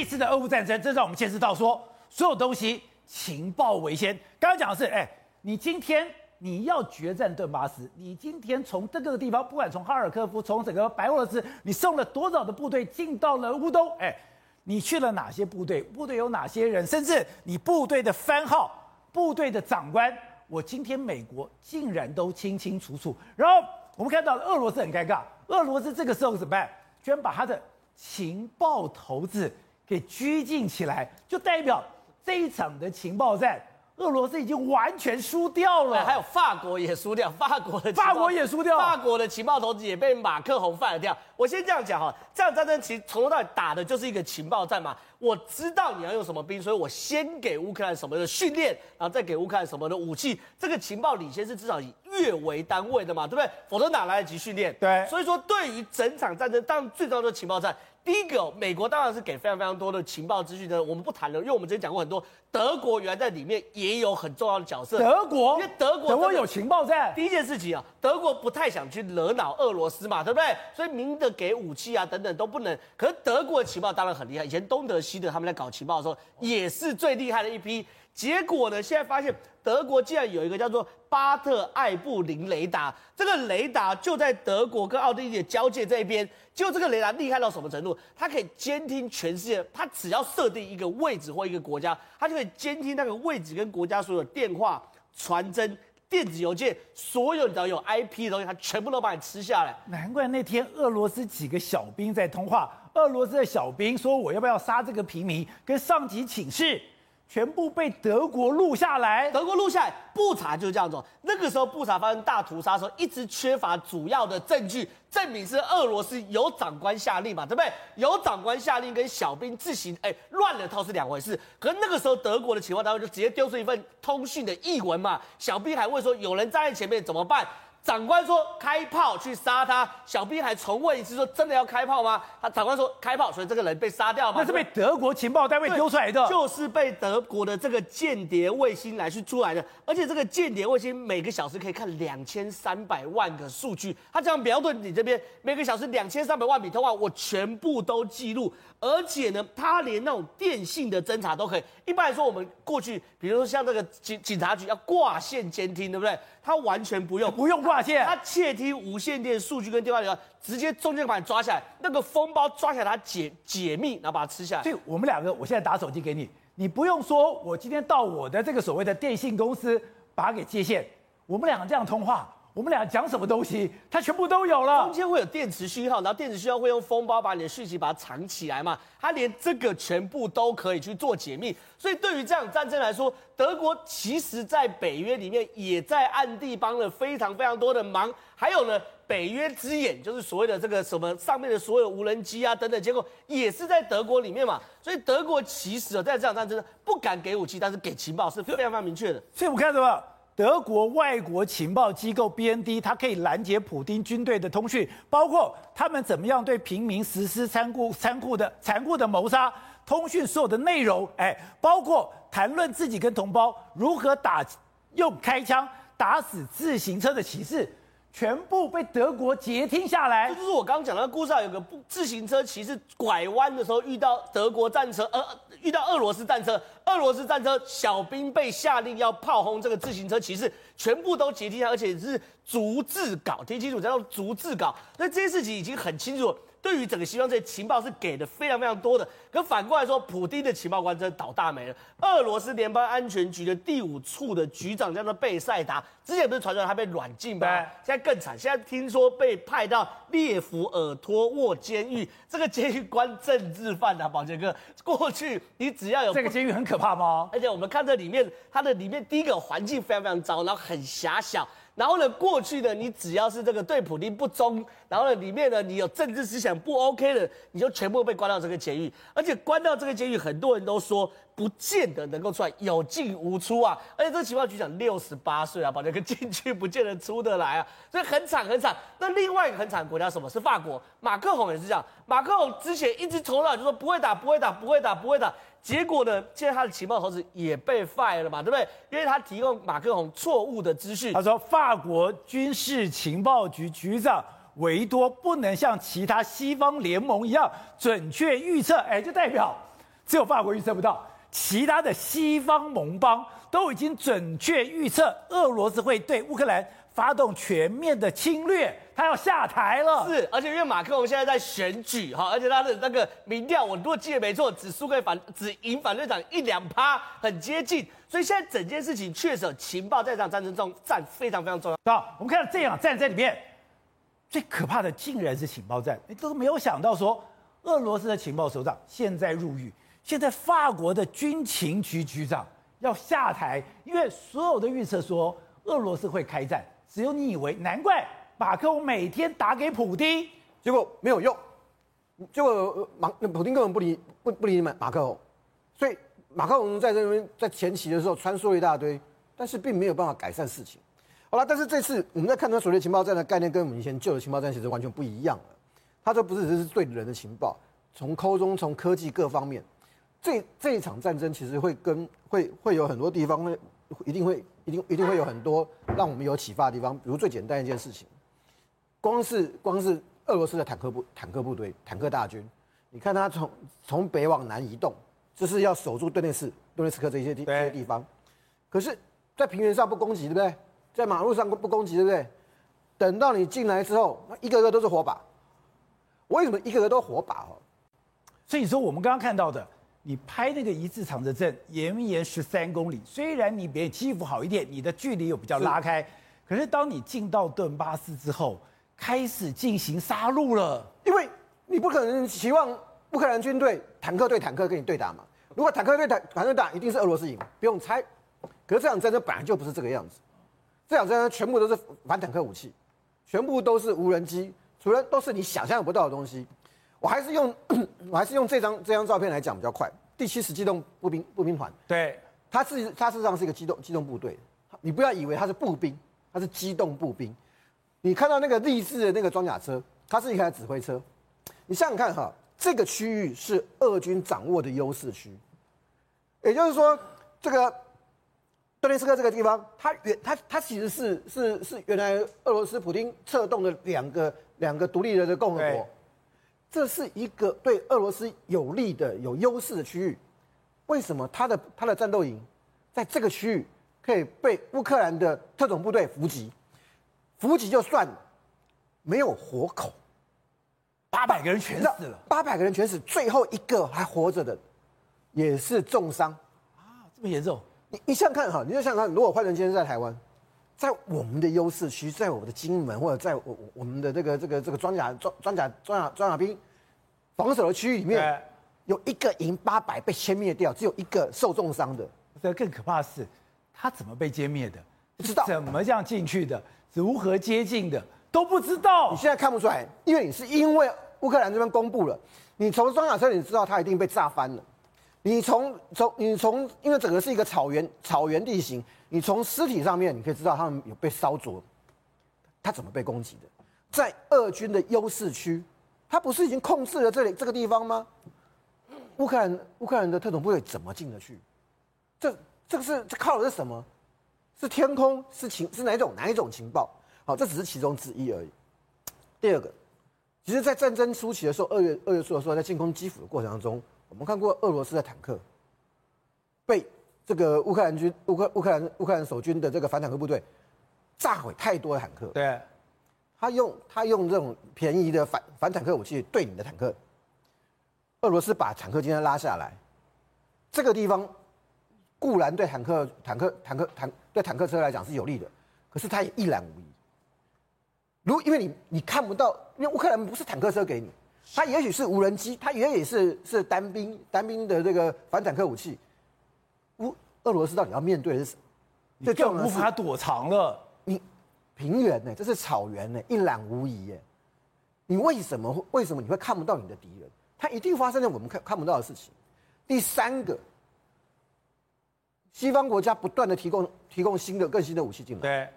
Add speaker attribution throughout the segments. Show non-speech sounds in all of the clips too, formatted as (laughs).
Speaker 1: 这次的俄乌战争，这让我们见识到说，所有东西情报为先。刚刚讲的是，哎，你今天你要决战顿巴斯，你今天从这个地方，不管从哈尔科夫，从整个白俄罗斯，你送了多少的部队进到了乌东？哎，你去了哪些部队？部队有哪些人？甚至你部队的番号、部队的长官，我今天美国竟然都清清楚楚。然后我们看到了俄罗斯很尴尬，俄罗斯这个时候怎么办？居然把他的情报头子给拘禁起来，就代表这一场的情报战，俄罗斯已经完全输掉了。
Speaker 2: 还有法国也输掉，法国的
Speaker 1: 法国也输掉，
Speaker 2: 法国的情报头子也被马克宏放了掉。我先这样讲哈，这场战争其实从头到尾打的就是一个情报战嘛。我知道你要用什么兵，所以我先给乌克兰什么的训练，然后再给乌克兰什么的武器。这个情报领先是至少以月为单位的嘛，对不对？否则哪来得及训练？
Speaker 1: 对。
Speaker 2: 所以说，对于整场战争，当然最重要的情报战。第一个，美国当然是给非常非常多的情报资讯的，我们不谈了，因为我们之前讲过很多。德国原来在里面也有很重要的角色。
Speaker 1: 德国，
Speaker 2: 因为德国，
Speaker 1: 德国有情报站。
Speaker 2: 第一件事情啊，德国不太想去惹恼俄罗斯嘛，对不对？所以明的给武器啊等等都不能。可是德国的情报当然很厉害，以前东德西德他们在搞情报的时候也是最厉害的一批。结果呢，现在发现德国竟然有一个叫做巴特艾布林雷达，这个雷达就在德国跟奥地利的交界这一边。就这个雷达厉害到什么程度？它可以监听全世界，它只要设定一个位置或一个国家，它就监听那个位置跟国家所有电话、传真、电子邮件，所有只要有 IP 的东西，他全部都把你吃下来。
Speaker 1: 难怪那天俄罗斯几个小兵在通话，俄罗斯的小兵说：“我要不要杀这个平民？”跟上级请示。全部被德国录下来，
Speaker 2: 德国录下来，布查就是这样子。那个时候布查发生大屠杀的时候，一直缺乏主要的证据，证明是俄罗斯有长官下令嘛，对不对？有长官下令跟小兵自行哎乱了套是两回事。可是那个时候德国的情报单位就直接丢出一份通讯的译文嘛，小兵还问说有人站在前面怎么办？长官说开炮去杀他，小兵还重问一次说真的要开炮吗？他长官说开炮，所以这个人被杀掉嘛。
Speaker 1: 那是被德国情报单位丢出来的，
Speaker 2: 就是被德国的这个间谍卫星来去出来的。而且这个间谍卫星每个小时可以看两千三百万个数据，他这样瞄准你这边，每个小时两千三百万笔通话，我全部都记录。而且呢，他连那种电信的侦查都可以。一般来说，我们过去，比如说像这个警警察局要挂线监听，对不对？他完全不用，
Speaker 1: 不用挂线，
Speaker 2: 他窃听无线电数据跟电话直接中间把你抓下来，那个封包抓起来，他解解密，然后把它吃下来。
Speaker 1: 所以我们两个，我现在打手机给你，你不用说，我今天到我的这个所谓的电信公司把它给接线，我们两个这样通话。我们俩讲什么东西，它全部都有了。
Speaker 2: 中间会有电磁讯号，然后电磁讯号会用封包把你的讯息把它藏起来嘛？它连这个全部都可以去做解密。所以对于这场战争来说，德国其实在北约里面也在暗地帮了非常非常多的忙。还有呢，北约之眼就是所谓的这个什么上面的所有无人机啊等等，结果也是在德国里面嘛。所以德国其实啊，在这场战争不敢给武器，但是给情报是非常非常明确的。
Speaker 1: 所以我看什么？德国外国情报机构 BND，它可以拦截普丁军队的通讯，包括他们怎么样对平民实施残酷、残酷的、残酷的谋杀。通讯所有的内容，哎，包括谈论自己跟同胞如何打、用开枪打死自行车的骑士。全部被德国截停下来，
Speaker 2: 这就是我刚刚讲的故事啊有个不自行车骑士拐弯的时候遇到德国战车，呃，遇到俄罗斯战车，俄罗斯战车小兵被下令要炮轰这个自行车骑士，全部都截停下，而且是逐字稿，听清楚，叫逐字稿。那这件事情已经很清楚。对于整个西方这些情报是给的非常非常多的，可反过来说，普丁的情报官真的倒大霉了。俄罗斯联邦安全局的第五处的局长叫做贝塞达，之前不是传说他被软禁吗？现在更惨，现在听说被派到列夫尔托沃监狱，这个监狱关政治犯啊，宝杰哥。过去你只要有
Speaker 1: 这个监狱很可怕吗？
Speaker 2: 而且我们看这里面，它的里面第一个环境非常非常糟，然后很狭小。然后呢，过去呢，你只要是这个对普丁不忠，然后呢，里面呢，你有政治思想不 OK 的，你就全部被关到这个监狱。而且关到这个监狱，很多人都说不见得能够出来，有进无出啊。而且这个情报局长六十八岁啊，把这个进去不见得出得来啊，所以很惨很惨。那另外一个很惨的国家什么？是法国，马克宏也是这样。马克宏之前一直从来就说不会打，不会打，不会打，不会打。结果呢？现在他的情报头子也被 fire 了嘛，对不对？因为他提供马克宏错误的资讯。
Speaker 1: 他说，法国军事情报局局长维多不能像其他西方联盟一样准确预测，哎，就代表只有法国预测不到，其他的西方盟邦都已经准确预测俄罗斯会对乌克兰发动全面的侵略，他要下台了。
Speaker 2: 是，而且因为马克龙现在在选举哈，而且他的那个民调，我如果记得没错，只输给反，只赢反对党一两趴，很接近。所以现在整件事情确实情报在这场战争中占非常非常重要。
Speaker 1: 好，我们看到这场战争里面最可怕的，竟然是情报战。你都没有想到说，俄罗斯的情报首长现在入狱。现在法国的军情局局长要下台，因为所有的预测说俄罗斯会开战，只有你以为，难怪马克龙每天打给普丁，
Speaker 3: 结果没有用，结果马普丁根本不理不不理马马克龙，所以马克龙在这边在前期的时候穿梭一大堆，但是并没有办法改善事情。好了，但是这次我们在看到所谓情报战的概念，跟我们以前旧的情报战其实完全不一样了。他这不是只是对人的情报，从空中从科技各方面。这这一场战争其实会跟会会有很多地方会一定会一定一定会有很多让我们有启发的地方，比如最简单一件事情，光是光是俄罗斯的坦克部坦克部队坦克大军，你看他从从北往南移动，就是要守住顿涅茨顿涅斯克这些地这些地方，可是，在平原上不攻击，对不对？在马路上不攻击，对不对？等到你进来之后，一个个都是火把。为什么一个个都火把？哦，
Speaker 1: 所以说我们刚刚看到的。你拍那个一字长的阵，延延十三公里，虽然你比基辅好一点，你的距离又比较拉开，是，可是当你进到顿巴斯之后，开始进行杀戮了。
Speaker 3: 因为你不可能期望乌克兰军队坦克对坦克跟你对打嘛。如果坦克对坦坦克打，一定是俄罗斯赢，不用猜。可是这场战争本来就不是这个样子，这场战争全部都是反坦克武器，全部都是无人机，除了都是你想象不到的东西。我还是用，(coughs) 我还是用这张这张照片来讲比较快。第七十机动步兵步兵团，
Speaker 1: 对，
Speaker 3: 它是它事实上是一个机动机动部队。你不要以为它是步兵，它是机动步兵。你看到那个励志的那个装甲车，它是一台指挥车。你想想看哈，这个区域是俄军掌握的优势区，也就是说，这个顿涅茨克这个地方，它原它它其实是是是原来俄罗斯普京策动的两个两个独立人的共和国。这是一个对俄罗斯有利的、有优势的区域。为什么他的他的战斗营在这个区域可以被乌克兰的特种部队伏击？伏击就算了，没有活口，
Speaker 1: 八百个人全死了。
Speaker 3: 八百个人全死，最后一个还活着的也是重伤
Speaker 1: 啊！这么严重？
Speaker 3: 你你想想看哈，你就想想看，如果换成今天在台湾。在我们的优势区，在我们的金门或者在我我们的这个这个这个装甲装装甲装甲装甲兵防守的区域里面，有一个营八百被歼灭掉，只有一个受重伤的。
Speaker 1: 这更可怕的是，他怎么被歼灭的？
Speaker 3: 不知道
Speaker 1: 怎么这样进去的？如何接近的？都不知道。
Speaker 3: 你现在看不出来，因为你是因为乌克兰这边公布了，你从装甲车你知道它一定被炸翻了。你从从你从，因为整个是一个草原草原地形，你从尸体上面你可以知道他们有被烧灼，他怎么被攻击的？在俄军的优势区，他不是已经控制了这里这个地方吗？乌克兰乌克兰的特种部队怎么进得去？这这个是这靠的是什么？是天空？是情？是哪一种哪一种情报？好，这只是其中之一而已。第二个，其实，在战争初期的时候，二月二月初的时候，在进攻基辅的过程当中。我们看过俄罗斯的坦克被这个乌克兰军、乌克乌克兰乌克兰守军的这个反坦克部队炸毁太多的坦克。
Speaker 1: 对，
Speaker 3: 他用他用这种便宜的反反坦克武器对你的坦克。俄罗斯把坦克今天拉下来，这个地方固然对坦克坦克坦克坦对坦克车来讲是有利的，可是它也一览无遗。如因为你你看不到，因为乌克兰不是坦克车给你。它也许是无人机，它也许是是单兵单兵的这个反坦克武器。乌俄罗斯到底要面对的是什么？
Speaker 1: 你更无法躲藏了。
Speaker 3: 你平原呢？这是草原呢，一览无遗耶。你为什么为什么你会看不到你的敌人？它一定发生在我们看看不到的事情。第三个，西方国家不断的提供提供新的更新的武器进来。
Speaker 1: 对，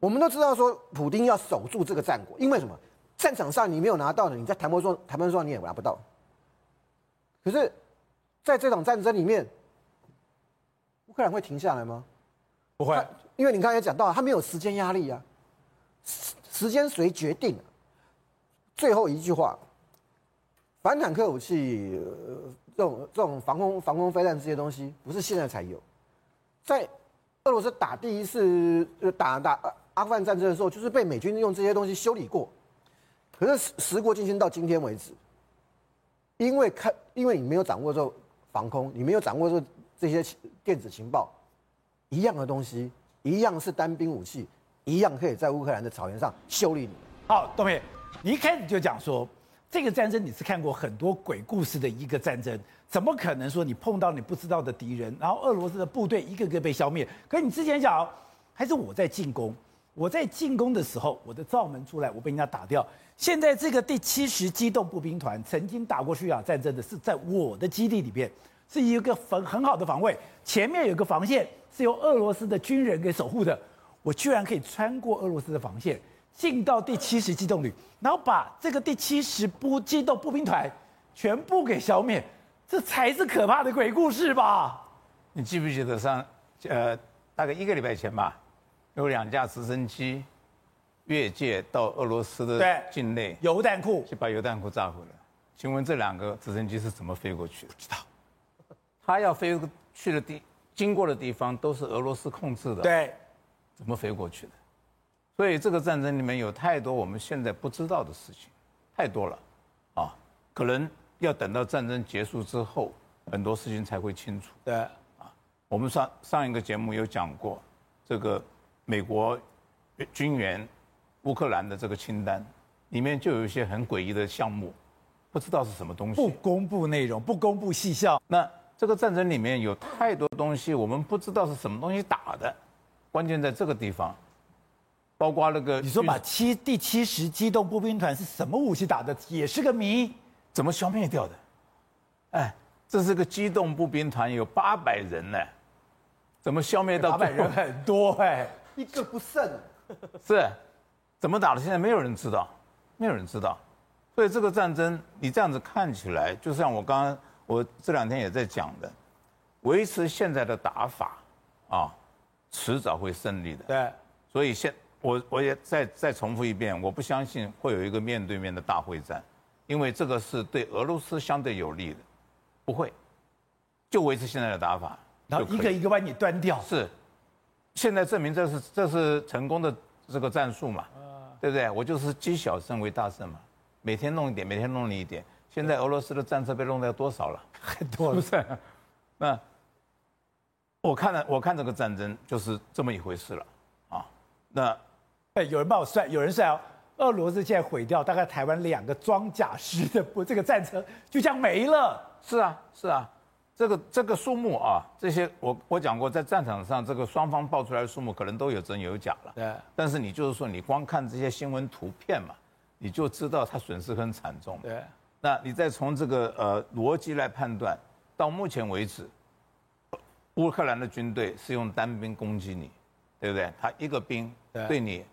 Speaker 3: 我们都知道说，普丁要守住这个战果，因为什么？战场上你没有拿到的，你在谈判桌谈判桌上你也拿不到。可是，在这场战争里面，乌克兰会停下来吗？
Speaker 1: 不会，
Speaker 3: 因为你刚才讲到，他没有时间压力啊。时时间谁决定？最后一句话，反坦克武器，这种这种防空防空飞弹这些东西，不是现在才有，在俄罗斯打第一次打打阿富汗战争的时候，就是被美军用这些东西修理过。可是时过境迁到今天为止，因为看因为你没有掌握这防空，你没有掌握这这些电子情报，一样的东西，一样是单兵武器，一样可以在乌克兰的草原上修理你。
Speaker 1: 好，东培，你一开始就讲说，这个战争你是看过很多鬼故事的一个战争，怎么可能说你碰到你不知道的敌人，然后俄罗斯的部队一个个被消灭？可你之前讲，还是我在进攻，我在进攻的时候，我的罩门出来，我被人家打掉。现在这个第七十机动步兵团曾经打过叙利亚战争的，是在我的基地里边，是一个很很好的防卫，前面有个防线是由俄罗斯的军人给守护的，我居然可以穿过俄罗斯的防线。进到第七十机动旅，然后把这个第七十步机动步兵团全部给消灭，这才是可怕的鬼故事吧？
Speaker 4: 你记不记得上呃大概一个礼拜前吧，有两架直升机越界到俄罗斯的境内，
Speaker 1: 油弹库
Speaker 4: 去把油弹库炸毁了。请问这两个直升机是怎么飞过去的？
Speaker 1: 不知道，
Speaker 4: 他要飞去的地经过的地方都是俄罗斯控制的，
Speaker 1: 对，
Speaker 4: 怎么飞过去的？所以这个战争里面有太多我们现在不知道的事情，太多了，啊，可能要等到战争结束之后，很多事情才会清楚。
Speaker 1: 对，
Speaker 4: 啊，我们上上一个节目有讲过，这个美国军援乌克兰的这个清单，里面就有一些很诡异的项目，不知道是什么东西。
Speaker 1: 不公布内容，不公布细项。
Speaker 4: 那这个战争里面有太多东西，我们不知道是什么东西打的，关键在这个地方。包括那个，
Speaker 1: 你说把七第七十机动步兵团是什么武器打的，也是个谜，
Speaker 4: 怎么消灭掉的？哎，这是个机动步兵团，有八百人呢，怎么消灭到？
Speaker 1: 八百人很多哎，
Speaker 3: 一个不剩。(laughs)
Speaker 4: 是，怎么打的？现在没有人知道，没有人知道。所以这个战争，你这样子看起来，就像我刚刚我这两天也在讲的，维持现在的打法啊，迟早会胜利的。
Speaker 1: 对，
Speaker 4: 所以现。我我也再再重复一遍，我不相信会有一个面对面的大会战，因为这个是对俄罗斯相对有利的，不会，就维持现在的打法，
Speaker 1: 然后一个一个把你端掉。
Speaker 4: 是，现在证明这是这是成功的这个战术嘛，对不对？我就是积小胜为大胜嘛，每天弄一点，每天弄你一点。现在俄罗斯的战车被弄掉多少了？
Speaker 1: 很 (laughs) 多了，
Speaker 4: 是不是？那我看了，我看这个战争就是这么一回事了，啊，那。
Speaker 1: 哎，有人帮我算，有人算哦，俄罗斯现在毁掉大概台湾两个装甲师的不这个战车就这样没了。
Speaker 4: 是啊，是啊，这个这个数目啊，这些我我讲过，在战场上这个双方报出来的数目可能都有真有假了。
Speaker 1: 对。
Speaker 4: 但是你就是说，你光看这些新闻图片嘛，你就知道它损失很惨重。
Speaker 1: 对。
Speaker 4: 那你再从这个呃逻辑来判断，到目前为止，乌克兰的军队是用单兵攻击你，对不对？他一个兵对你。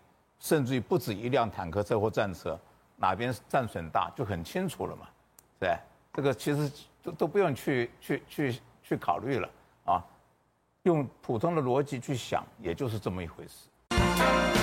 Speaker 4: 甚至于不止一辆坦克车或战车，哪边战损大就很清楚了嘛，对，这个其实都都不用去去去去考虑了啊，用普通的逻辑去想，也就是这么一回事。